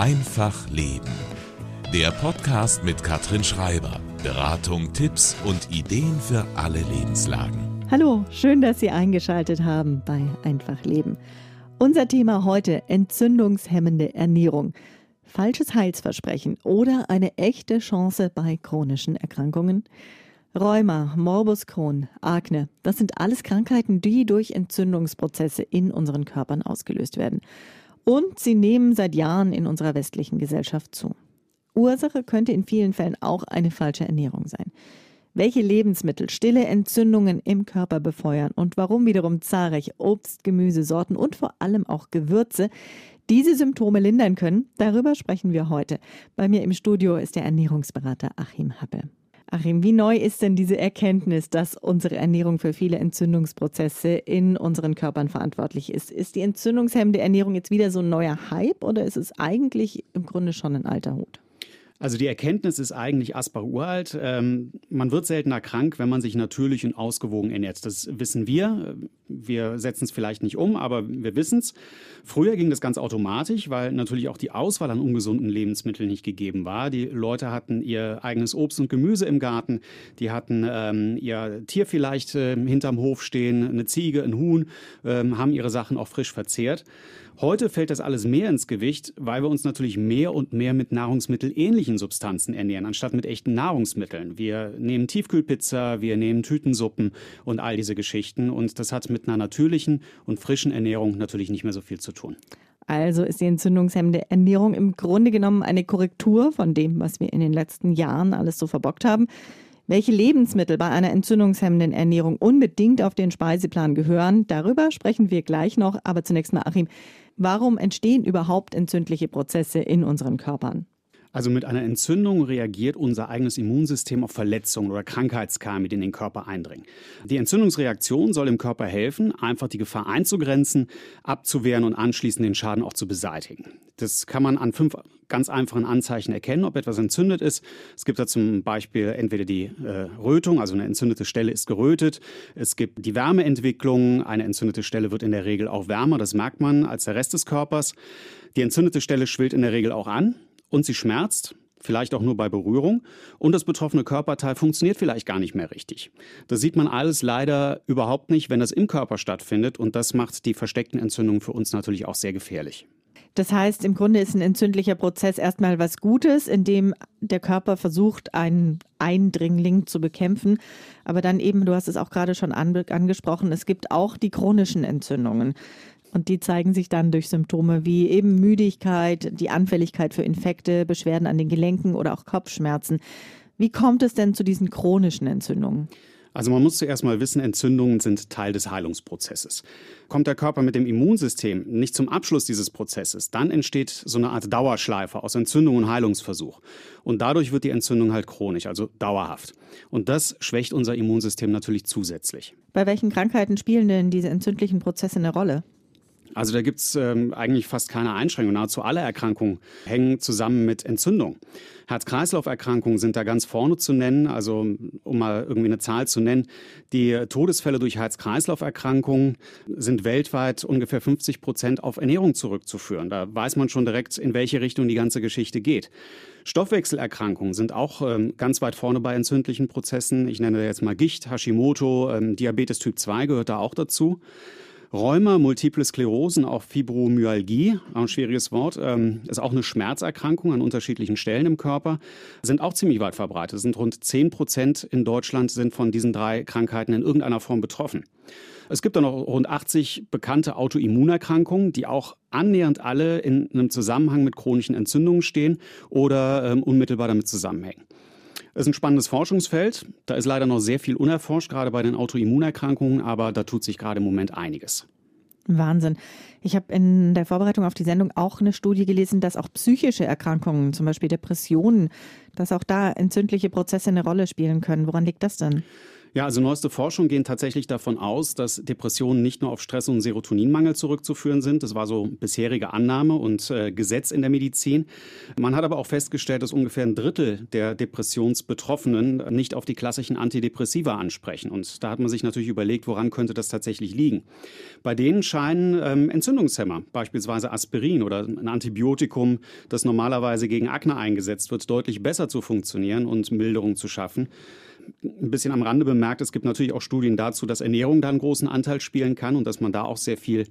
Einfach Leben. Der Podcast mit Katrin Schreiber. Beratung, Tipps und Ideen für alle Lebenslagen. Hallo, schön, dass Sie eingeschaltet haben bei Einfach Leben. Unser Thema heute entzündungshemmende Ernährung. Falsches Heilsversprechen oder eine echte Chance bei chronischen Erkrankungen? Rheuma, Morbus Crohn, Akne, das sind alles Krankheiten, die durch Entzündungsprozesse in unseren Körpern ausgelöst werden. Und sie nehmen seit Jahren in unserer westlichen Gesellschaft zu. Ursache könnte in vielen Fällen auch eine falsche Ernährung sein. Welche Lebensmittel stille Entzündungen im Körper befeuern und warum wiederum zahlreiche Obst, Gemüsesorten und vor allem auch Gewürze diese Symptome lindern können, darüber sprechen wir heute. Bei mir im Studio ist der Ernährungsberater Achim Happe. Achim, wie neu ist denn diese Erkenntnis, dass unsere Ernährung für viele Entzündungsprozesse in unseren Körpern verantwortlich ist? Ist die entzündungshemmende Ernährung jetzt wieder so ein neuer Hype oder ist es eigentlich im Grunde schon ein alter Hut? Also die Erkenntnis ist eigentlich Asbach uralt. Ähm, man wird seltener krank, wenn man sich natürlich und ausgewogen ernährt. Das wissen wir. Wir setzen es vielleicht nicht um, aber wir wissen es. Früher ging das ganz automatisch, weil natürlich auch die Auswahl an ungesunden Lebensmitteln nicht gegeben war. Die Leute hatten ihr eigenes Obst und Gemüse im Garten. Die hatten ähm, ihr Tier vielleicht äh, hinterm Hof stehen, eine Ziege, ein Huhn, ähm, haben ihre Sachen auch frisch verzehrt. Heute fällt das alles mehr ins Gewicht, weil wir uns natürlich mehr und mehr mit nahrungsmittelähnlichen Substanzen ernähren, anstatt mit echten Nahrungsmitteln. Wir nehmen Tiefkühlpizza, wir nehmen Tütensuppen und all diese Geschichten. Und das hat mit einer natürlichen und frischen Ernährung natürlich nicht mehr so viel zu tun. Also ist die entzündungshemmende Ernährung im Grunde genommen eine Korrektur von dem, was wir in den letzten Jahren alles so verbockt haben. Welche Lebensmittel bei einer entzündungshemmenden Ernährung unbedingt auf den Speiseplan gehören, darüber sprechen wir gleich noch. Aber zunächst mal, Achim, warum entstehen überhaupt entzündliche Prozesse in unseren Körpern? Also mit einer Entzündung reagiert unser eigenes Immunsystem auf Verletzungen oder Krankheitskerne, die in den Körper eindringen. Die Entzündungsreaktion soll dem Körper helfen, einfach die Gefahr einzugrenzen, abzuwehren und anschließend den Schaden auch zu beseitigen. Das kann man an fünf ganz einfachen Anzeichen erkennen, ob etwas entzündet ist. Es gibt da zum Beispiel entweder die äh, Rötung, also eine entzündete Stelle ist gerötet. Es gibt die Wärmeentwicklung. Eine entzündete Stelle wird in der Regel auch wärmer, das merkt man als der Rest des Körpers. Die entzündete Stelle schwillt in der Regel auch an und sie schmerzt, vielleicht auch nur bei Berührung und das betroffene Körperteil funktioniert vielleicht gar nicht mehr richtig. Das sieht man alles leider überhaupt nicht, wenn das im Körper stattfindet und das macht die versteckten Entzündungen für uns natürlich auch sehr gefährlich. Das heißt, im Grunde ist ein entzündlicher Prozess erstmal was Gutes, in dem der Körper versucht, einen Eindringling zu bekämpfen. Aber dann eben, du hast es auch gerade schon angesprochen, es gibt auch die chronischen Entzündungen. Und die zeigen sich dann durch Symptome wie eben Müdigkeit, die Anfälligkeit für Infekte, Beschwerden an den Gelenken oder auch Kopfschmerzen. Wie kommt es denn zu diesen chronischen Entzündungen? Also man muss zuerst mal wissen, Entzündungen sind Teil des Heilungsprozesses. Kommt der Körper mit dem Immunsystem nicht zum Abschluss dieses Prozesses, dann entsteht so eine Art Dauerschleife aus Entzündung und Heilungsversuch. Und dadurch wird die Entzündung halt chronisch, also dauerhaft. Und das schwächt unser Immunsystem natürlich zusätzlich. Bei welchen Krankheiten spielen denn diese entzündlichen Prozesse eine Rolle? Also da gibt es ähm, eigentlich fast keine Einschränkung. Nahezu alle Erkrankungen hängen zusammen mit Entzündung. Herz-Kreislauf-Erkrankungen sind da ganz vorne zu nennen. Also um mal irgendwie eine Zahl zu nennen, die Todesfälle durch Herz-Kreislauf-Erkrankungen sind weltweit ungefähr 50 Prozent auf Ernährung zurückzuführen. Da weiß man schon direkt, in welche Richtung die ganze Geschichte geht. Stoffwechselerkrankungen sind auch ähm, ganz weit vorne bei entzündlichen Prozessen. Ich nenne jetzt mal Gicht, Hashimoto, ähm, Diabetes Typ 2 gehört da auch dazu. Rheuma, Multiple Sklerosen, auch Fibromyalgie, auch ein schwieriges Wort, ähm, ist auch eine Schmerzerkrankung an unterschiedlichen Stellen im Körper, sind auch ziemlich weit verbreitet. Sind rund 10 Prozent in Deutschland sind von diesen drei Krankheiten in irgendeiner Form betroffen. Es gibt dann noch rund 80 bekannte Autoimmunerkrankungen, die auch annähernd alle in einem Zusammenhang mit chronischen Entzündungen stehen oder ähm, unmittelbar damit zusammenhängen. Es ist ein spannendes Forschungsfeld. Da ist leider noch sehr viel unerforscht, gerade bei den Autoimmunerkrankungen, aber da tut sich gerade im Moment einiges. Wahnsinn. Ich habe in der Vorbereitung auf die Sendung auch eine Studie gelesen, dass auch psychische Erkrankungen, zum Beispiel Depressionen, dass auch da entzündliche Prozesse eine Rolle spielen können. Woran liegt das denn? Ja, also neueste Forschung gehen tatsächlich davon aus, dass Depressionen nicht nur auf Stress und Serotoninmangel zurückzuführen sind. Das war so bisherige Annahme und äh, Gesetz in der Medizin. Man hat aber auch festgestellt, dass ungefähr ein Drittel der Depressionsbetroffenen nicht auf die klassischen Antidepressiva ansprechen. Und da hat man sich natürlich überlegt, woran könnte das tatsächlich liegen. Bei denen scheinen ähm, Entzündungshemmer, beispielsweise Aspirin oder ein Antibiotikum, das normalerweise gegen Akne eingesetzt wird, deutlich besser zu funktionieren und Milderung zu schaffen ein bisschen am Rande bemerkt, es gibt natürlich auch Studien dazu, dass Ernährung da einen großen Anteil spielen kann und dass man da auch sehr viel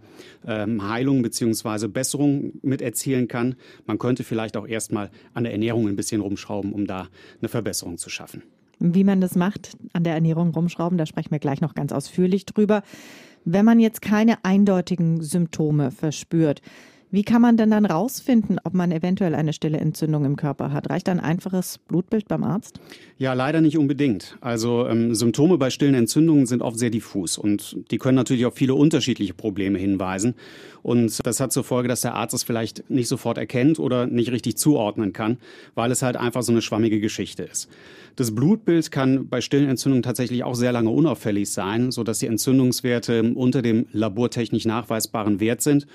ähm, Heilung bzw. Besserung mit erzielen kann. Man könnte vielleicht auch erstmal an der Ernährung ein bisschen rumschrauben, um da eine Verbesserung zu schaffen. Wie man das macht, an der Ernährung rumschrauben, da sprechen wir gleich noch ganz ausführlich drüber. Wenn man jetzt keine eindeutigen Symptome verspürt, wie kann man denn dann rausfinden, ob man eventuell eine stille Entzündung im Körper hat? Reicht ein einfaches Blutbild beim Arzt? Ja, leider nicht unbedingt. Also ähm, Symptome bei stillen Entzündungen sind oft sehr diffus und die können natürlich auf viele unterschiedliche Probleme hinweisen. Und das hat zur Folge, dass der Arzt es vielleicht nicht sofort erkennt oder nicht richtig zuordnen kann, weil es halt einfach so eine schwammige Geschichte ist. Das Blutbild kann bei stillen Entzündungen tatsächlich auch sehr lange unauffällig sein, sodass die Entzündungswerte unter dem labortechnisch nachweisbaren Wert sind.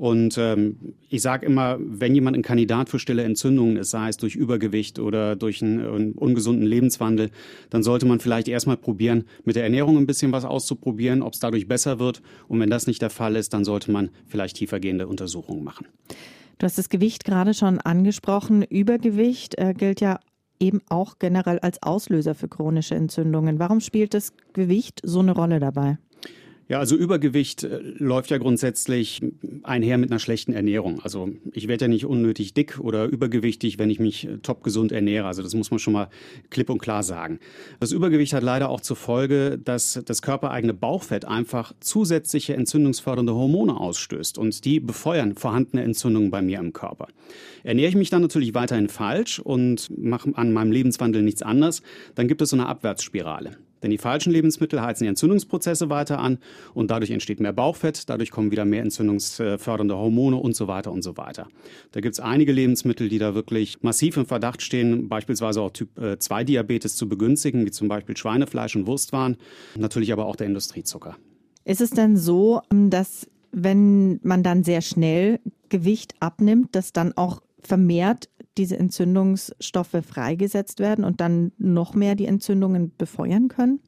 Und ähm, ich sage immer, wenn jemand ein Kandidat für stille Entzündungen ist, sei es durch Übergewicht oder durch einen, einen ungesunden Lebenswandel, dann sollte man vielleicht erstmal probieren, mit der Ernährung ein bisschen was auszuprobieren, ob es dadurch besser wird. Und wenn das nicht der Fall ist, dann sollte man vielleicht tiefergehende Untersuchungen machen. Du hast das Gewicht gerade schon angesprochen. Übergewicht äh, gilt ja eben auch generell als Auslöser für chronische Entzündungen. Warum spielt das Gewicht so eine Rolle dabei? Ja, also Übergewicht äh, läuft ja grundsätzlich einher mit einer schlechten Ernährung. Also ich werde ja nicht unnötig dick oder übergewichtig, wenn ich mich äh, top gesund ernähre. Also das muss man schon mal klipp und klar sagen. Das Übergewicht hat leider auch zur Folge, dass das körpereigene Bauchfett einfach zusätzliche entzündungsfördernde Hormone ausstößt und die befeuern vorhandene Entzündungen bei mir im Körper. Ernähre ich mich dann natürlich weiterhin falsch und mache an meinem Lebenswandel nichts anderes, dann gibt es so eine Abwärtsspirale. Denn die falschen Lebensmittel heizen die Entzündungsprozesse weiter an und dadurch entsteht mehr Bauchfett, dadurch kommen wieder mehr entzündungsfördernde Hormone und so weiter und so weiter. Da gibt es einige Lebensmittel, die da wirklich massiv im Verdacht stehen, beispielsweise auch Typ 2 äh, zu begünstigen, wie zum Beispiel Schweinefleisch und Wurstwaren, natürlich aber auch der Industriezucker. Ist es denn so, dass wenn man dann sehr schnell Gewicht abnimmt, dass dann auch vermehrt diese Entzündungsstoffe freigesetzt werden und dann noch mehr die Entzündungen befeuern können?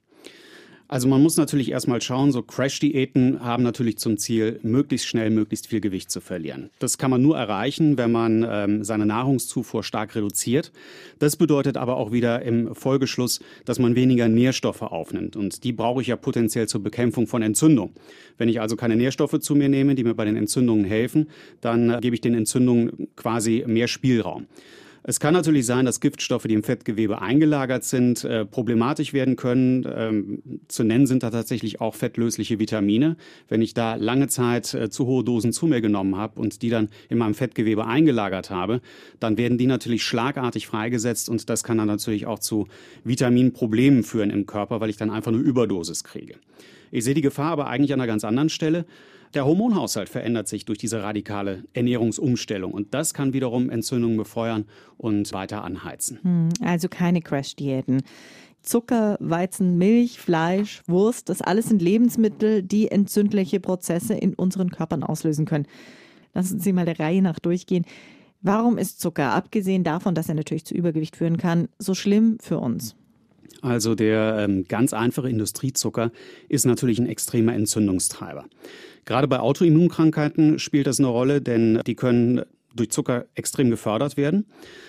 Also man muss natürlich erstmal schauen, so Crash-Diäten haben natürlich zum Ziel, möglichst schnell möglichst viel Gewicht zu verlieren. Das kann man nur erreichen, wenn man ähm, seine Nahrungszufuhr stark reduziert. Das bedeutet aber auch wieder im Folgeschluss, dass man weniger Nährstoffe aufnimmt. Und die brauche ich ja potenziell zur Bekämpfung von Entzündung. Wenn ich also keine Nährstoffe zu mir nehme, die mir bei den Entzündungen helfen, dann äh, gebe ich den Entzündungen quasi mehr Spielraum. Es kann natürlich sein, dass Giftstoffe, die im Fettgewebe eingelagert sind, äh, problematisch werden können. Ähm, zu nennen sind da tatsächlich auch fettlösliche Vitamine. Wenn ich da lange Zeit äh, zu hohe Dosen zu mir genommen habe und die dann in meinem Fettgewebe eingelagert habe, dann werden die natürlich schlagartig freigesetzt und das kann dann natürlich auch zu Vitaminproblemen führen im Körper, weil ich dann einfach eine Überdosis kriege. Ich sehe die Gefahr aber eigentlich an einer ganz anderen Stelle. Der Hormonhaushalt verändert sich durch diese radikale Ernährungsumstellung und das kann wiederum Entzündungen befeuern und weiter anheizen. Hm, also keine Crash-Diäten. Zucker, Weizen, Milch, Fleisch, Wurst, das alles sind Lebensmittel, die entzündliche Prozesse in unseren Körpern auslösen können. Lassen Sie mal der Reihe nach durchgehen. Warum ist Zucker, abgesehen davon, dass er natürlich zu Übergewicht führen kann, so schlimm für uns? Also der ähm, ganz einfache Industriezucker ist natürlich ein extremer Entzündungstreiber. Gerade bei Autoimmunkrankheiten spielt das eine Rolle, denn die können durch Zucker extrem gefördert werden.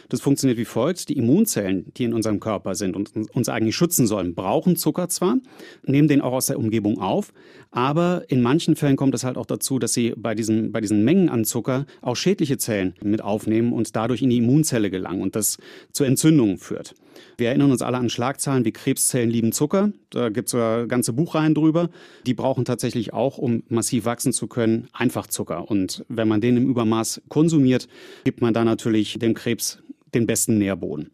Das funktioniert wie folgt. Die Immunzellen, die in unserem Körper sind und uns eigentlich schützen sollen, brauchen Zucker zwar, nehmen den auch aus der Umgebung auf, aber in manchen Fällen kommt es halt auch dazu, dass sie bei diesen, bei diesen Mengen an Zucker auch schädliche Zellen mit aufnehmen und dadurch in die Immunzelle gelangen und das zu Entzündungen führt. Wir erinnern uns alle an Schlagzeilen wie Krebszellen lieben Zucker. Da gibt es sogar ganze Buchreihen drüber. Die brauchen tatsächlich auch, um massiv wachsen zu können, einfach Zucker. Und wenn man den im Übermaß konsumiert, gibt man da natürlich dem Krebs den besten Nährboden.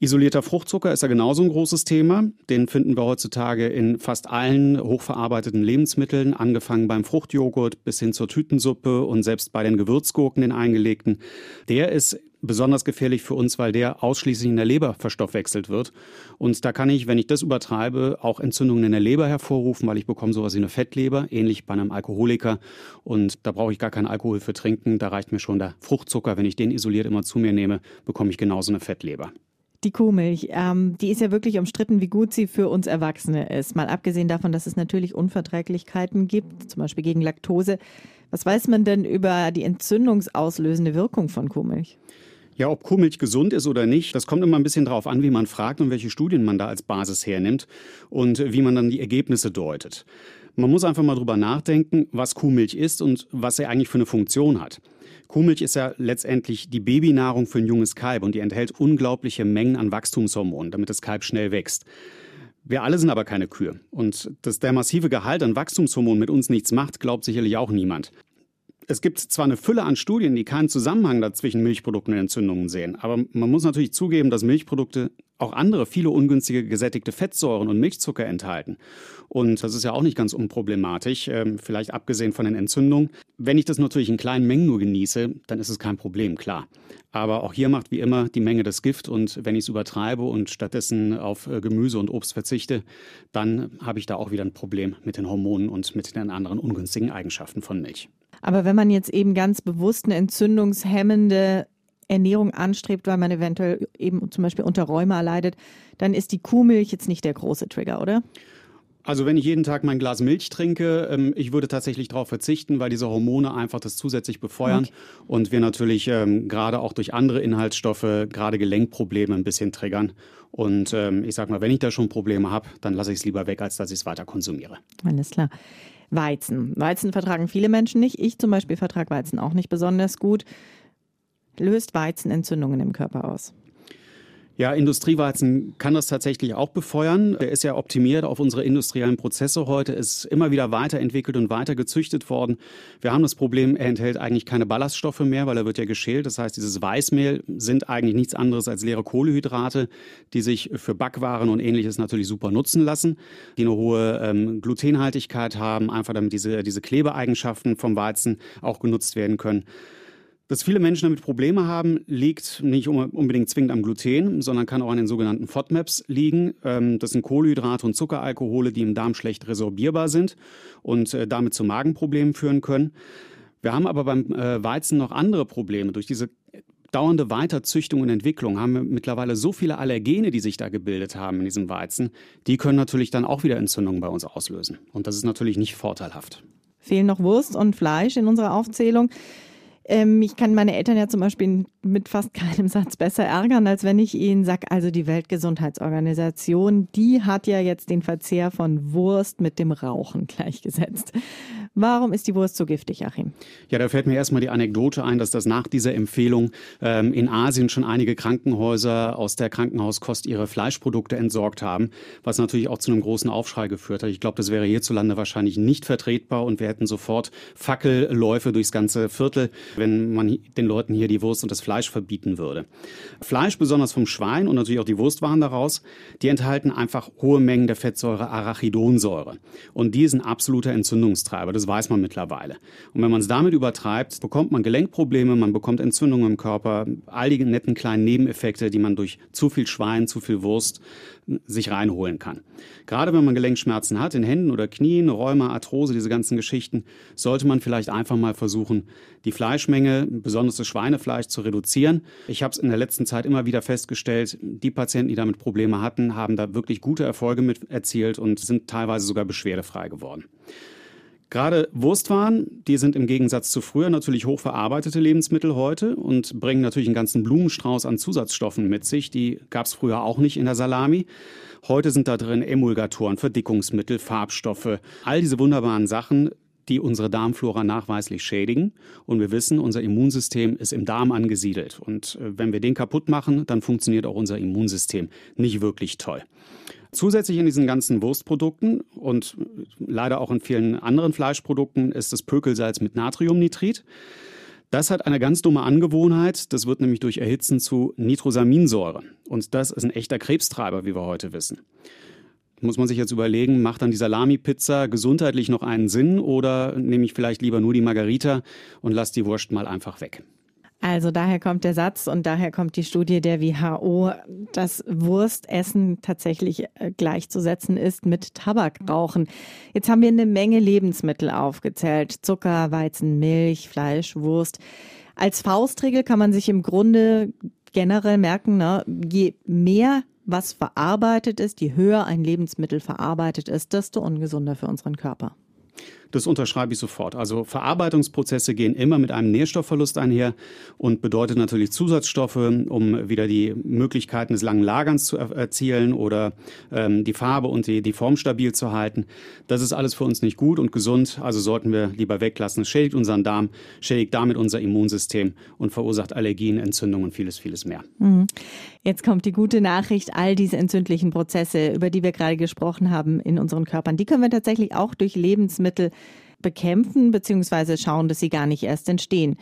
Isolierter Fruchtzucker ist ja genauso ein großes Thema. Den finden wir heutzutage in fast allen hochverarbeiteten Lebensmitteln, angefangen beim Fruchtjoghurt bis hin zur Tütensuppe und selbst bei den Gewürzgurken, den eingelegten. Der ist besonders gefährlich für uns, weil der ausschließlich in der Leber verstoffwechselt wird. Und da kann ich, wenn ich das übertreibe, auch Entzündungen in der Leber hervorrufen, weil ich bekomme sowas wie eine Fettleber, ähnlich bei einem Alkoholiker. Und da brauche ich gar keinen Alkohol für trinken. Da reicht mir schon der Fruchtzucker. Wenn ich den isoliert immer zu mir nehme, bekomme ich genauso eine Fettleber. Die Kuhmilch, ähm, die ist ja wirklich umstritten, wie gut sie für uns Erwachsene ist. Mal abgesehen davon, dass es natürlich Unverträglichkeiten gibt, zum Beispiel gegen Laktose. Was weiß man denn über die entzündungsauslösende Wirkung von Kuhmilch? Ja, ob Kuhmilch gesund ist oder nicht, das kommt immer ein bisschen darauf an, wie man fragt und welche Studien man da als Basis hernimmt und wie man dann die Ergebnisse deutet. Man muss einfach mal drüber nachdenken, was Kuhmilch ist und was sie eigentlich für eine Funktion hat. Kuhmilch ist ja letztendlich die Babynahrung für ein junges Kalb und die enthält unglaubliche Mengen an Wachstumshormonen, damit das Kalb schnell wächst. Wir alle sind aber keine Kühe. Und dass der massive Gehalt an Wachstumshormonen mit uns nichts macht, glaubt sicherlich auch niemand. Es gibt zwar eine Fülle an Studien, die keinen Zusammenhang dazwischen Milchprodukten und Entzündungen sehen, aber man muss natürlich zugeben, dass Milchprodukte auch andere viele ungünstige gesättigte Fettsäuren und Milchzucker enthalten. Und das ist ja auch nicht ganz unproblematisch, ähm, vielleicht abgesehen von den Entzündungen. Wenn ich das natürlich in kleinen Mengen nur genieße, dann ist es kein Problem, klar. Aber auch hier macht wie immer die Menge das Gift und wenn ich es übertreibe und stattdessen auf äh, Gemüse und Obst verzichte, dann habe ich da auch wieder ein Problem mit den Hormonen und mit den anderen ungünstigen Eigenschaften von Milch. Aber wenn man jetzt eben ganz bewusst eine entzündungshemmende Ernährung anstrebt, weil man eventuell eben zum Beispiel unter Rheuma leidet, dann ist die Kuhmilch jetzt nicht der große Trigger, oder? Also wenn ich jeden Tag mein Glas Milch trinke, ähm, ich würde tatsächlich darauf verzichten, weil diese Hormone einfach das zusätzlich befeuern okay. und wir natürlich ähm, gerade auch durch andere Inhaltsstoffe gerade Gelenkprobleme ein bisschen triggern. Und ähm, ich sage mal, wenn ich da schon Probleme habe, dann lasse ich es lieber weg, als dass ich es weiter konsumiere. Alles klar. Weizen. Weizen vertragen viele Menschen nicht. Ich zum Beispiel vertrage Weizen auch nicht besonders gut. Löst Weizen Entzündungen im Körper aus? Ja, Industrieweizen kann das tatsächlich auch befeuern. Der ist ja optimiert auf unsere industriellen Prozesse heute, ist immer wieder weiterentwickelt und weiter gezüchtet worden. Wir haben das Problem, er enthält eigentlich keine Ballaststoffe mehr, weil er wird ja geschält. Das heißt, dieses Weißmehl sind eigentlich nichts anderes als leere Kohlehydrate, die sich für Backwaren und ähnliches natürlich super nutzen lassen, die eine hohe ähm, Glutenhaltigkeit haben, einfach damit diese, diese Klebeeigenschaften vom Weizen auch genutzt werden können. Dass viele Menschen damit Probleme haben, liegt nicht unbedingt zwingend am Gluten, sondern kann auch an den sogenannten FODMAPs liegen. Ähm, das sind Kohlenhydrate und Zuckeralkohole, die im Darm schlecht resorbierbar sind und äh, damit zu Magenproblemen führen können. Wir haben aber beim äh, Weizen noch andere Probleme. Durch diese dauernde Weiterzüchtung und Entwicklung haben wir mittlerweile so viele Allergene, die sich da gebildet haben in diesem Weizen. Die können natürlich dann auch wieder Entzündungen bei uns auslösen. Und das ist natürlich nicht vorteilhaft. Fehlen noch Wurst und Fleisch in unserer Aufzählung. Ähm, ich kann meine Eltern ja zum Beispiel mit fast keinem Satz besser ärgern, als wenn ich ihnen sage, also die Weltgesundheitsorganisation, die hat ja jetzt den Verzehr von Wurst mit dem Rauchen gleichgesetzt. Warum ist die Wurst so giftig, Achim? Ja, da fällt mir erstmal die Anekdote ein, dass das nach dieser Empfehlung ähm, in Asien schon einige Krankenhäuser aus der Krankenhauskost ihre Fleischprodukte entsorgt haben, was natürlich auch zu einem großen Aufschrei geführt hat. Ich glaube, das wäre hierzulande wahrscheinlich nicht vertretbar und wir hätten sofort Fackelläufe durchs ganze Viertel, wenn man den Leuten hier die Wurst und das Fleisch verbieten würde. Fleisch, besonders vom Schwein und natürlich auch die Wurstwaren daraus, die enthalten einfach hohe Mengen der Fettsäure Arachidonsäure. Und die ist ein absoluter Entzündungstreiber. Das weiß man mittlerweile. Und wenn man es damit übertreibt, bekommt man Gelenkprobleme, man bekommt Entzündungen im Körper, all die netten kleinen Nebeneffekte, die man durch zu viel Schwein, zu viel Wurst sich reinholen kann. Gerade wenn man Gelenkschmerzen hat, in Händen oder Knien, Rheuma, Arthrose, diese ganzen Geschichten, sollte man vielleicht einfach mal versuchen, die Fleischmenge, besonders das Schweinefleisch, zu reduzieren. Ich habe es in der letzten Zeit immer wieder festgestellt, die Patienten, die damit Probleme hatten, haben da wirklich gute Erfolge mit erzielt und sind teilweise sogar beschwerdefrei geworden. Gerade Wurstwaren, die sind im Gegensatz zu früher natürlich hochverarbeitete Lebensmittel heute und bringen natürlich einen ganzen Blumenstrauß an Zusatzstoffen mit sich. Die gab es früher auch nicht in der Salami. Heute sind da drin Emulgatoren, Verdickungsmittel, Farbstoffe, all diese wunderbaren Sachen, die unsere Darmflora nachweislich schädigen. Und wir wissen, unser Immunsystem ist im Darm angesiedelt. Und äh, wenn wir den kaputt machen, dann funktioniert auch unser Immunsystem nicht wirklich toll. Zusätzlich in diesen ganzen Wurstprodukten und leider auch in vielen anderen Fleischprodukten ist das Pökelsalz mit Natriumnitrit. Das hat eine ganz dumme Angewohnheit. Das wird nämlich durch Erhitzen zu Nitrosaminsäure. Und das ist ein echter Krebstreiber, wie wir heute wissen. Muss man sich jetzt überlegen, macht dann die Salami-Pizza gesundheitlich noch einen Sinn oder nehme ich vielleicht lieber nur die Margarita und lasse die Wurst mal einfach weg? Also daher kommt der Satz und daher kommt die Studie der WHO, dass Wurstessen tatsächlich äh, gleichzusetzen ist mit Tabakrauchen. Jetzt haben wir eine Menge Lebensmittel aufgezählt. Zucker, Weizen, Milch, Fleisch, Wurst. Als Faustregel kann man sich im Grunde generell merken, ne, je mehr was verarbeitet ist, je höher ein Lebensmittel verarbeitet ist, desto ungesunder für unseren Körper. Das unterschreibe ich sofort. Also Verarbeitungsprozesse gehen immer mit einem Nährstoffverlust einher und bedeutet natürlich Zusatzstoffe, um wieder die Möglichkeiten des langen Lagerns zu erzielen oder ähm, die Farbe und die, die Form stabil zu halten. Das ist alles für uns nicht gut und gesund, also sollten wir lieber weglassen. Es schädigt unseren Darm, schädigt damit unser Immunsystem und verursacht Allergien, Entzündungen und vieles, vieles mehr. Mhm. Jetzt kommt die gute Nachricht, all diese entzündlichen Prozesse, über die wir gerade gesprochen haben in unseren Körpern, die können wir tatsächlich auch durch Lebensmittel bekämpfen bzw. schauen, dass sie gar nicht erst entstehen.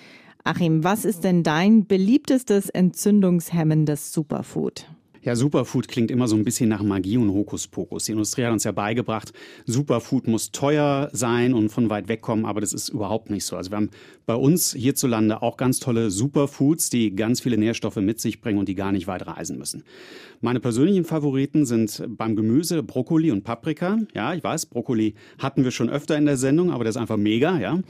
Achim, was ist denn dein beliebtestes entzündungshemmendes Superfood? Ja, Superfood klingt immer so ein bisschen nach Magie und Hokuspokus. Die Industrie hat uns ja beigebracht, Superfood muss teuer sein und von weit weg kommen, aber das ist überhaupt nicht so. Also wir haben bei uns hierzulande auch ganz tolle Superfoods, die ganz viele Nährstoffe mit sich bringen und die gar nicht weit reisen müssen. Meine persönlichen Favoriten sind beim Gemüse Brokkoli und Paprika. Ja, ich weiß, Brokkoli hatten wir schon öfter in der Sendung, aber der ist einfach mega, ja.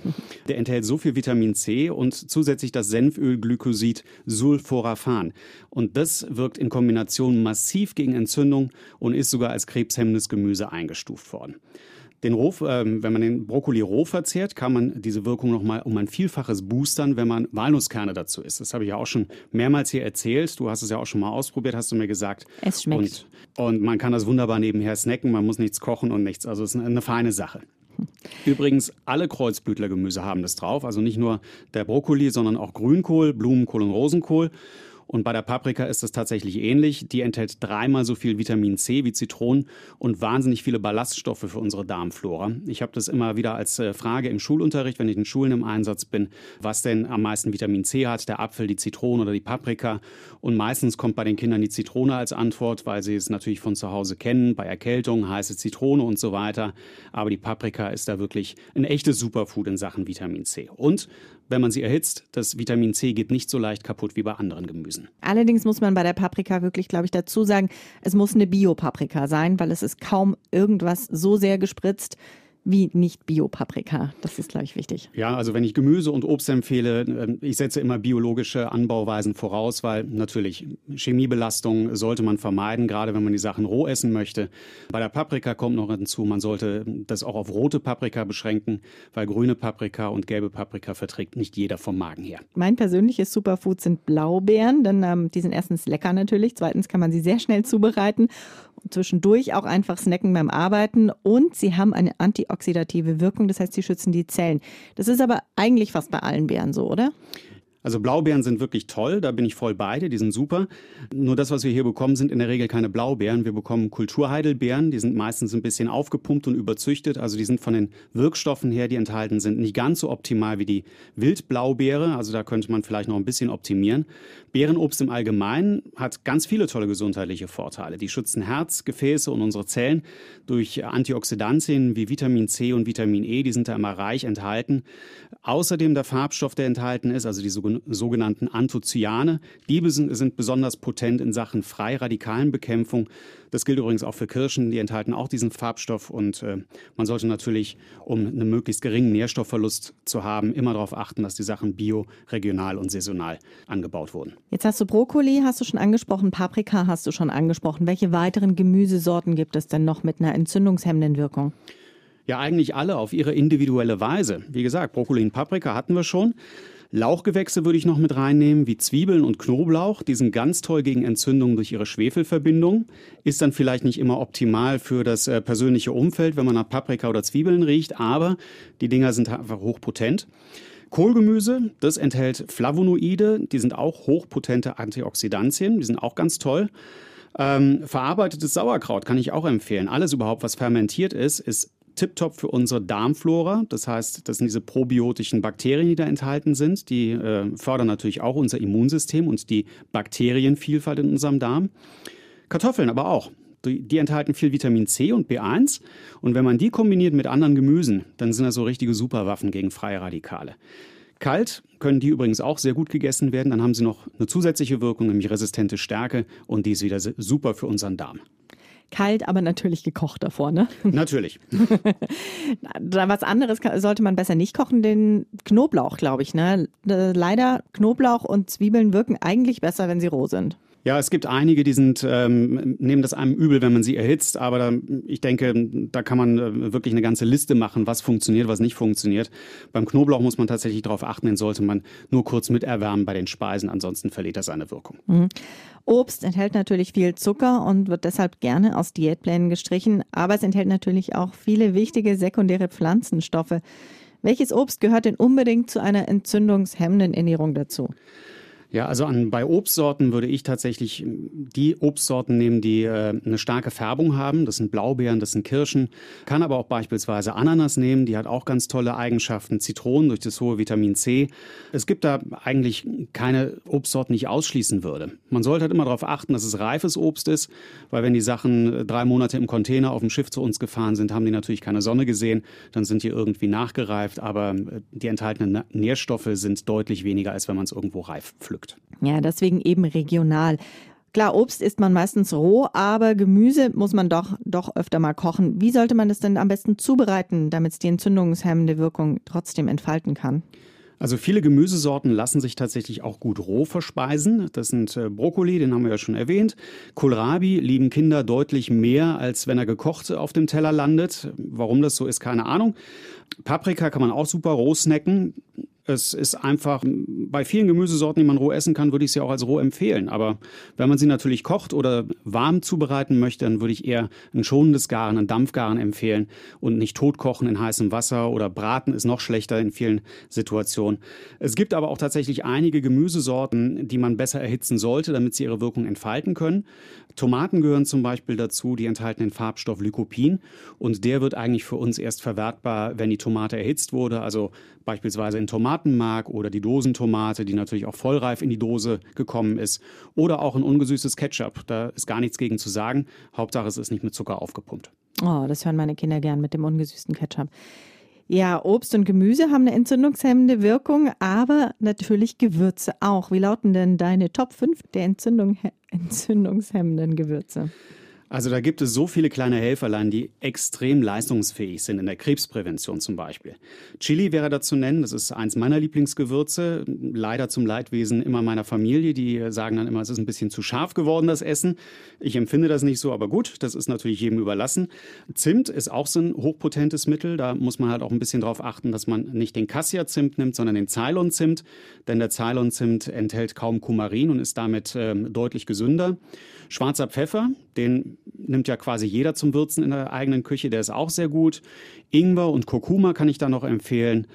Der enthält so viel Vitamin C und zusätzlich das Senfölglykosid Sulforaphan. Und das wirkt in Kombination massiv gegen Entzündung und ist sogar als krebshemmendes Gemüse eingestuft worden. Den roh, äh, wenn man den Brokkoli roh verzehrt, kann man diese Wirkung noch mal um ein Vielfaches boostern, wenn man Walnusskerne dazu isst. Das habe ich ja auch schon mehrmals hier erzählt. Du hast es ja auch schon mal ausprobiert, hast du mir gesagt. Es schmeckt. Und, und man kann das wunderbar nebenher snacken. Man muss nichts kochen und nichts. Also es ist eine, eine feine Sache. Übrigens, alle Kreuzblütlergemüse haben das drauf. Also nicht nur der Brokkoli, sondern auch Grünkohl, Blumenkohl und Rosenkohl. Und bei der Paprika ist es tatsächlich ähnlich. Die enthält dreimal so viel Vitamin C wie Zitronen und wahnsinnig viele Ballaststoffe für unsere Darmflora. Ich habe das immer wieder als äh, Frage im Schulunterricht, wenn ich in Schulen im Einsatz bin, was denn am meisten Vitamin C hat, der Apfel, die Zitrone oder die Paprika. Und meistens kommt bei den Kindern die Zitrone als Antwort, weil sie es natürlich von zu Hause kennen, bei Erkältung, heiße Zitrone und so weiter. Aber die Paprika ist da wirklich ein echtes Superfood in Sachen Vitamin C. Und wenn man sie erhitzt, das Vitamin C geht nicht so leicht kaputt wie bei anderen Gemüsen. Allerdings muss man bei der Paprika wirklich, glaube ich, dazu sagen, es muss eine Bio-Paprika sein, weil es ist kaum irgendwas so sehr gespritzt wie nicht Bio-Paprika. Das ist, glaube ich, wichtig. Ja, also wenn ich Gemüse und Obst empfehle, ähm, ich setze immer biologische Anbauweisen voraus, weil natürlich Chemiebelastung sollte man vermeiden, gerade wenn man die Sachen roh essen möchte. Bei der Paprika kommt noch hinzu, man sollte das auch auf rote Paprika beschränken, weil grüne Paprika und gelbe Paprika verträgt nicht jeder vom Magen her. Mein persönliches Superfood sind Blaubeeren, denn ähm, die sind erstens lecker natürlich, zweitens kann man sie sehr schnell zubereiten zwischendurch auch einfach snacken beim Arbeiten und sie haben eine antioxidative Wirkung, das heißt, sie schützen die Zellen. Das ist aber eigentlich fast bei allen Beeren so, oder? Also Blaubeeren sind wirklich toll, da bin ich voll bei dir, die sind super. Nur das, was wir hier bekommen, sind in der Regel keine Blaubeeren. Wir bekommen Kulturheidelbeeren, die sind meistens ein bisschen aufgepumpt und überzüchtet. Also die sind von den Wirkstoffen her, die enthalten sind, nicht ganz so optimal wie die Wildblaubeere. Also da könnte man vielleicht noch ein bisschen optimieren. Beerenobst im Allgemeinen hat ganz viele tolle gesundheitliche Vorteile. Die schützen Herz, Gefäße und unsere Zellen durch Antioxidantien wie Vitamin C und Vitamin E, die sind da immer reich enthalten. Außerdem der Farbstoff, der enthalten ist, also die sogenannten Anthocyane. Die sind besonders potent in Sachen Freiradikalenbekämpfung. Das gilt übrigens auch für Kirschen, die enthalten auch diesen Farbstoff und äh, man sollte natürlich, um einen möglichst geringen Nährstoffverlust zu haben, immer darauf achten, dass die Sachen bio, regional und saisonal angebaut wurden. Jetzt hast du Brokkoli, hast du schon angesprochen, Paprika hast du schon angesprochen. Welche weiteren Gemüsesorten gibt es denn noch mit einer entzündungshemmenden Wirkung? Ja, eigentlich alle auf ihre individuelle Weise. Wie gesagt, Brokkoli und Paprika hatten wir schon. Lauchgewächse würde ich noch mit reinnehmen, wie Zwiebeln und Knoblauch. Die sind ganz toll gegen Entzündungen durch ihre Schwefelverbindung. Ist dann vielleicht nicht immer optimal für das äh, persönliche Umfeld, wenn man nach Paprika oder Zwiebeln riecht, aber die Dinger sind einfach hochpotent. Kohlgemüse, das enthält Flavonoide, die sind auch hochpotente Antioxidantien, die sind auch ganz toll. Ähm, verarbeitetes Sauerkraut kann ich auch empfehlen. Alles überhaupt, was fermentiert ist, ist tiptop für unsere Darmflora. Das heißt, das sind diese probiotischen Bakterien, die da enthalten sind. Die äh, fördern natürlich auch unser Immunsystem und die Bakterienvielfalt in unserem Darm. Kartoffeln aber auch. Die, die, enthalten viel Vitamin C und B1. Und wenn man die kombiniert mit anderen Gemüsen, dann sind das so richtige Superwaffen gegen freie Radikale. Kalt können die übrigens auch sehr gut gegessen werden. Dann haben sie noch eine zusätzliche Wirkung, nämlich resistente Stärke. Und die ist wieder super für unseren Darm. Kalt, aber natürlich gekocht davor, ne? Natürlich. Was anderes sollte man besser nicht kochen, den Knoblauch, glaube ich. Ne? Leider, Knoblauch und Zwiebeln wirken eigentlich besser, wenn sie roh sind. Ja, es gibt einige, die sind, ähm, nehmen das einem übel, wenn man sie erhitzt, aber da, ich denke, da kann man äh, wirklich eine ganze Liste machen, was funktioniert, was nicht funktioniert. Beim Knoblauch muss man tatsächlich darauf achten, den sollte man nur kurz miterwärmen bei den Speisen, ansonsten verliert er seine Wirkung. Mhm. Obst enthält natürlich viel Zucker und wird deshalb gerne aus Diätplänen gestrichen, aber es enthält natürlich auch viele wichtige sekundäre Pflanzenstoffe. Welches Obst gehört denn unbedingt zu einer entzündungshemmenden Ernährung dazu? Ja, also an, bei Obstsorten würde ich tatsächlich die Obstsorten nehmen, die äh, eine starke Färbung haben. Das sind Blaubeeren, das sind Kirschen. Kann aber auch beispielsweise Ananas nehmen, die hat auch ganz tolle Eigenschaften. Zitronen durch das hohe Vitamin C. Es gibt da eigentlich keine Obstsorten, die ich ausschließen würde. Man sollte halt immer darauf achten, dass es reifes Obst ist, weil wenn die Sachen äh, drei Monate im Container auf dem Schiff zu uns gefahren sind, haben die natürlich keine Sonne gesehen. Dann sind die irgendwie nachgereift, aber äh, die enthaltenen Nährstoffe sind deutlich weniger, als wenn man es irgendwo reif pflückt pflückt. Ja, deswegen eben regional. Klar, Obst isst man meistens roh, aber Gemüse muss man doch, doch öfter mal kochen. Wie sollte man das denn am besten zubereiten, damit es die entzündungshemmende Wirkung trotzdem entfalten kann? Also viele Gemüsesorten lassen sich tatsächlich auch gut roh verspeisen. Das sind äh, Brokkoli, den haben wir ja schon erwähnt. Kohlrabi lieben Kinder deutlich mehr, als wenn er gekocht auf dem Teller landet. Warum das so ist, keine Ahnung. Paprika kann man auch super roh snacken. Es ist einfach, bei vielen Gemüsesorten, die man roh essen kann, würde ich sie auch als roh empfehlen. Aber wenn man sie natürlich kocht oder warm zubereiten möchte, dann würde ich eher ein schonendes Garen, ein Dampfgaren empfehlen und nicht totkochen in heißem Wasser oder braten ist noch schlechter in vielen Situationen. Es gibt aber auch tatsächlich einige Gemüsesorten, die man besser erhitzen sollte, damit sie ihre Wirkung entfalten können. Tomaten gehören zum Beispiel dazu, die enthalten den Farbstoff Lycopin und der wird eigentlich für uns erst verwertbar, wenn die Tomate erhitzt wurde, also beispielsweise in Tomatenmark oder die Dosentomate, die natürlich auch vollreif in die Dose gekommen ist oder auch ein ungesüßtes Ketchup. Da ist gar nichts gegen zu sagen. Hauptsache es ist nicht mit Zucker aufgepumpt. Oh, das hören meine Kinder gern mit dem ungesüßten Ketchup. Ja, Obst und Gemüse haben eine entzündungshemmende Wirkung, aber natürlich Gewürze auch. Wie lauten denn deine Top 5 der Entzündung, entzündungshemmenden Gewürze? Also da gibt es so viele kleine Helferlein, die extrem leistungsfähig sind, in der Krebsprävention zum Beispiel. Chili wäre da zu nennen, das ist eins meiner Lieblingsgewürze, leider zum Leidwesen immer meiner Familie, die sagen dann immer, es ist ein bisschen zu scharf geworden, das Essen. Ich empfinde das nicht so, aber gut, das ist natürlich jedem überlassen. Zimt ist auch so ein hochpotentes Mittel, da muss man halt auch ein bisschen darauf achten, dass man nicht den Cassia-Zimt nimmt, sondern den Ceylon-Zimt, denn der Ceylon-Zimt enthält kaum Kumarin und ist damit ähm, deutlich gesünder. Schwarzer Pfeffer, den nimmt ja quasi jeder zum Würzen in der eigenen Küche, der ist auch sehr gut. Ingwer und Kurkuma kann ich da noch empfehlen.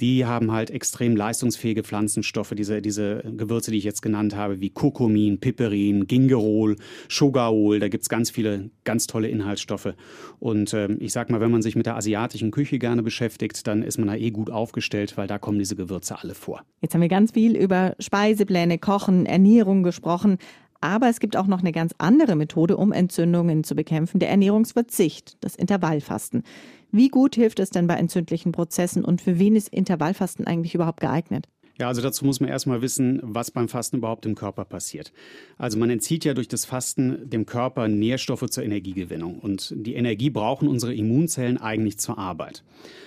Die haben halt extrem leistungsfähige Pflanzenstoffe, diese, diese Gewürze, die ich jetzt genannt habe, wie Kurkumin, Piperin, Gingerol, Shogaol. Da gibt es ganz viele ganz tolle Inhaltsstoffe. Und ähm, ich sag mal, wenn man sich mit der asiatischen Küche gerne beschäftigt, dann ist man da eh gut aufgestellt, weil da kommen diese Gewürze alle vor. Jetzt haben wir ganz viel über Speisepläne, Kochen, Ernährung gesprochen. Aber es gibt auch noch eine ganz andere Methode, um Entzündungen zu bekämpfen, der Ernährungsverzicht, das Intervallfasten. Wie gut hilft es denn bei entzündlichen Prozessen und für wen ist Intervallfasten eigentlich überhaupt geeignet? Ja, also dazu muss man erstmal wissen, was beim Fasten überhaupt im Körper passiert. Also man entzieht ja durch das Fasten dem Körper Nährstoffe zur Energiegewinnung. Und die Energie brauchen unsere Immunzellen eigentlich zur Arbeit.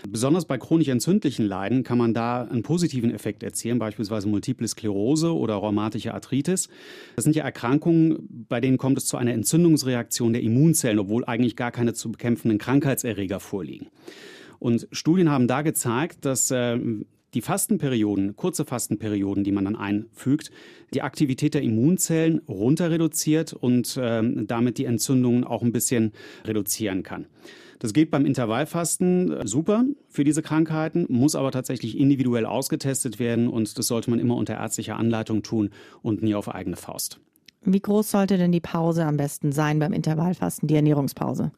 Besonders bei chronisch entzündlichen Leiden kann man da einen positiven Effekt erzielen, beispielsweise Multiple Sklerose oder rheumatische Arthritis. Das sind ja Erkrankungen, bei denen kommt es zu einer Entzündungsreaktion der Immunzellen, obwohl eigentlich gar keine zu bekämpfenden Krankheitserreger vorliegen. Und Studien haben da gezeigt, dass äh, die Fastenperioden, kurze Fastenperioden, die man dann einfügt, die Aktivität der Immunzellen runter reduziert und ähm, damit die Entzündungen auch ein bisschen reduzieren kann. Das geht beim Intervallfasten äh, super für diese Krankheiten, muss aber tatsächlich individuell ausgetestet werden und das sollte man immer unter ärztlicher Anleitung tun und nie auf eigene Faust. Wie groß sollte denn die Pause am besten sein beim Intervallfasten, die Ernährungspause?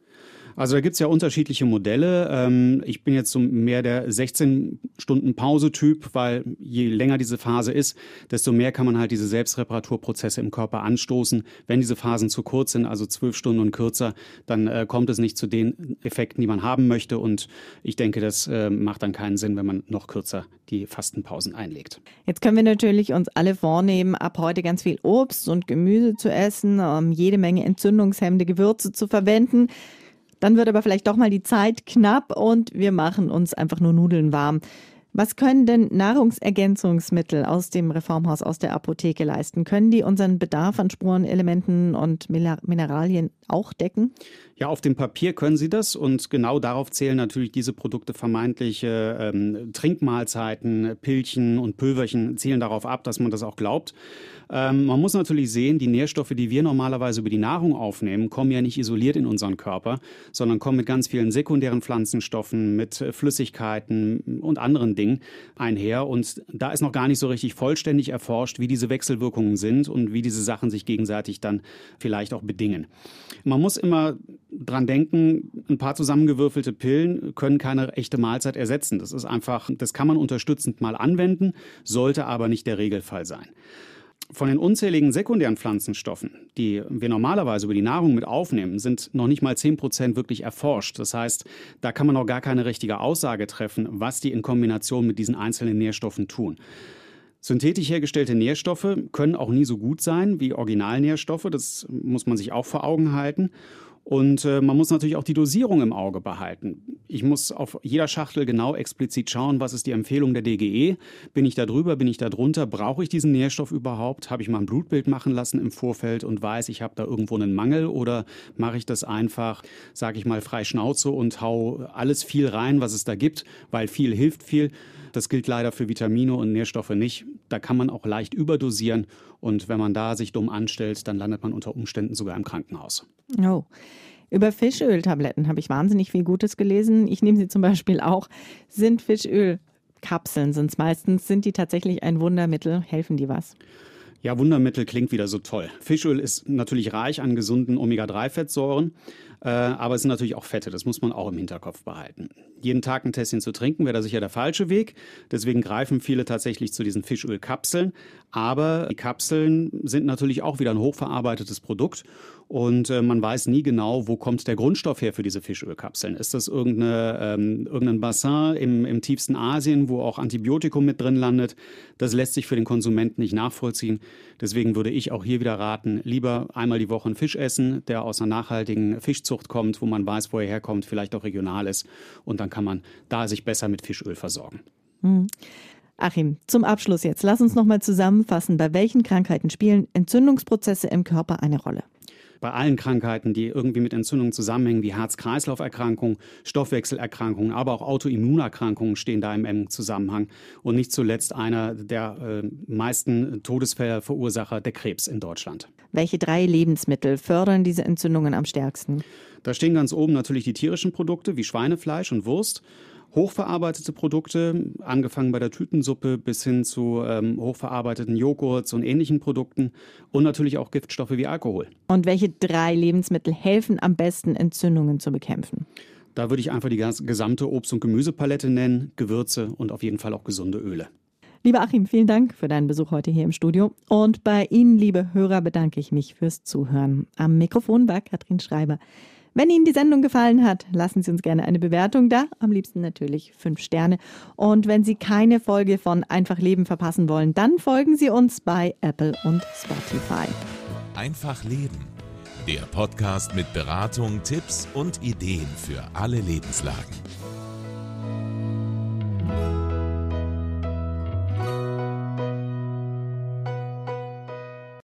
Also da gibt es ja unterschiedliche Modelle. Ähm, ich bin jetzt so mehr der 16-Stunden-Pause-Typ, weil je länger diese Phase ist, desto mehr kann man halt diese Selbstreparaturprozesse im Körper anstoßen. Wenn diese Phasen zu kurz sind, also zwölf Stunden und kürzer, dann äh, kommt es nicht zu den Effekten, die man haben möchte. Und ich denke, das äh, macht dann keinen Sinn, wenn man noch kürzer die Fastenpausen einlegt. Jetzt können wir natürlich uns alle vornehmen, ab heute ganz viel Obst und Gemüse zu essen, um jede Menge entzündungshemmende Gewürze zu verwenden. Dann wird aber vielleicht doch mal die Zeit knapp und wir machen uns einfach nur Nudeln warm. Was können denn Nahrungsergänzungsmittel aus dem Reformhaus, aus der Apotheke leisten? Können die unseren Bedarf an Spurenelementen und Mineralien auch decken? Ja, auf dem Papier können sie das und genau darauf zählen natürlich diese Produkte vermeintliche ähm, Trinkmahlzeiten, Pilchen und Pülverchen zielen darauf ab, dass man das auch glaubt. Ähm, man muss natürlich sehen, die Nährstoffe, die wir normalerweise über die Nahrung aufnehmen, kommen ja nicht isoliert in unseren Körper, sondern kommen mit ganz vielen sekundären Pflanzenstoffen, mit Flüssigkeiten und anderen Dingen einher. Und da ist noch gar nicht so richtig vollständig erforscht, wie diese Wechselwirkungen sind und wie diese Sachen sich gegenseitig dann vielleicht auch bedingen. Man muss immer dran denken, ein paar zusammengewürfelte Pillen können keine echte Mahlzeit ersetzen. Das ist einfach, das kann man unterstützend mal anwenden, sollte aber nicht der Regelfall sein. Von den unzähligen sekundären Pflanzenstoffen, die wir normalerweise über die Nahrung mit aufnehmen, sind noch nicht mal 10 Prozent wirklich erforscht. Das heißt, da kann man noch gar keine richtige Aussage treffen, was die in Kombination mit diesen einzelnen Nährstoffen tun. Synthetisch hergestellte Nährstoffe können auch nie so gut sein wie Originalnährstoffe. Das muss man sich auch vor Augen halten. Und äh, man muss natürlich auch die Dosierung im Auge behalten. Ich muss auf jeder Schachtel genau explizit schauen, was ist die Empfehlung der DGE. Bin ich da drüber, bin ich da drunter? Brauche ich diesen Nährstoff überhaupt? Habe ich mal ein Blutbild machen lassen im Vorfeld und weiß, ich habe da irgendwo einen Mangel? Oder mache ich das einfach, sage ich mal, frei Schnauze und hau alles viel rein, was es da gibt, weil viel hilft viel. Das gilt leider für Vitamine und Nährstoffe nicht. Da kann man auch leicht überdosieren und wenn man da sich dumm anstellt, dann landet man unter Umständen sogar im Krankenhaus. Oh. Über Fischöltabletten habe ich wahnsinnig viel Gutes gelesen. Ich nehme sie zum Beispiel auch. Sind Fischölkapseln, sind es meistens, sind die tatsächlich ein Wundermittel? Helfen die was? Ja, Wundermittel klingt wieder so toll. Fischöl ist natürlich reich an gesunden Omega-3-Fettsäuren, äh, aber es sind natürlich auch Fette, das muss man auch im Hinterkopf behalten. Jeden Tag ein Tässchen zu trinken wäre da sicher der falsche Weg. Deswegen greifen viele tatsächlich zu diesen Fischölkapseln. Aber die Kapseln sind natürlich auch wieder ein hochverarbeitetes Produkt und äh, man weiß nie genau, wo kommt der Grundstoff her für diese Fischölkapseln. Ist das irgendeine, ähm, irgendein Bassin im, im tiefsten Asien, wo auch Antibiotikum mit drin landet? Das lässt sich für den Konsumenten nicht nachvollziehen. Deswegen würde ich auch hier wieder raten, lieber einmal die Woche einen Fisch essen, der aus einer nachhaltigen Fischzucht kommt, wo man weiß, wo er herkommt, vielleicht auch regional ist. Und dann kann man da sich besser mit Fischöl versorgen. Hm. Achim, zum Abschluss jetzt. Lass uns nochmal zusammenfassen, bei welchen Krankheiten spielen Entzündungsprozesse im Körper eine Rolle? Bei allen Krankheiten, die irgendwie mit Entzündungen zusammenhängen, wie Herz-Kreislauf-Erkrankungen, Stoffwechselerkrankungen, aber auch Autoimmunerkrankungen stehen da im engen Zusammenhang. Und nicht zuletzt einer der äh, meisten Todesverursacher, der Krebs in Deutschland. Welche drei Lebensmittel fördern diese Entzündungen am stärksten? Da stehen ganz oben natürlich die tierischen Produkte wie Schweinefleisch und Wurst hochverarbeitete Produkte, angefangen bei der Tütensuppe bis hin zu ähm, hochverarbeiteten Joghurts und ähnlichen Produkten und natürlich auch Giftstoffe wie Alkohol. Und welche drei Lebensmittel helfen am besten, Entzündungen zu bekämpfen? Da würde ich einfach die gesamte Obst- und Gemüsepalette nennen, Gewürze und auf jeden Fall auch gesunde Öle. Lieber Achim, vielen Dank für deinen Besuch heute hier im Studio. Und bei Ihnen, liebe Hörer, bedanke ich mich fürs Zuhören. Am Mikrofon war Katrin Schreiber. Wenn Ihnen die Sendung gefallen hat, lassen Sie uns gerne eine Bewertung da, am liebsten natürlich fünf Sterne. Und wenn Sie keine Folge von Einfach Leben verpassen wollen, dann folgen Sie uns bei Apple und Spotify. Einfach Leben. Der Podcast mit Beratung, Tipps und Ideen für alle Lebenslagen.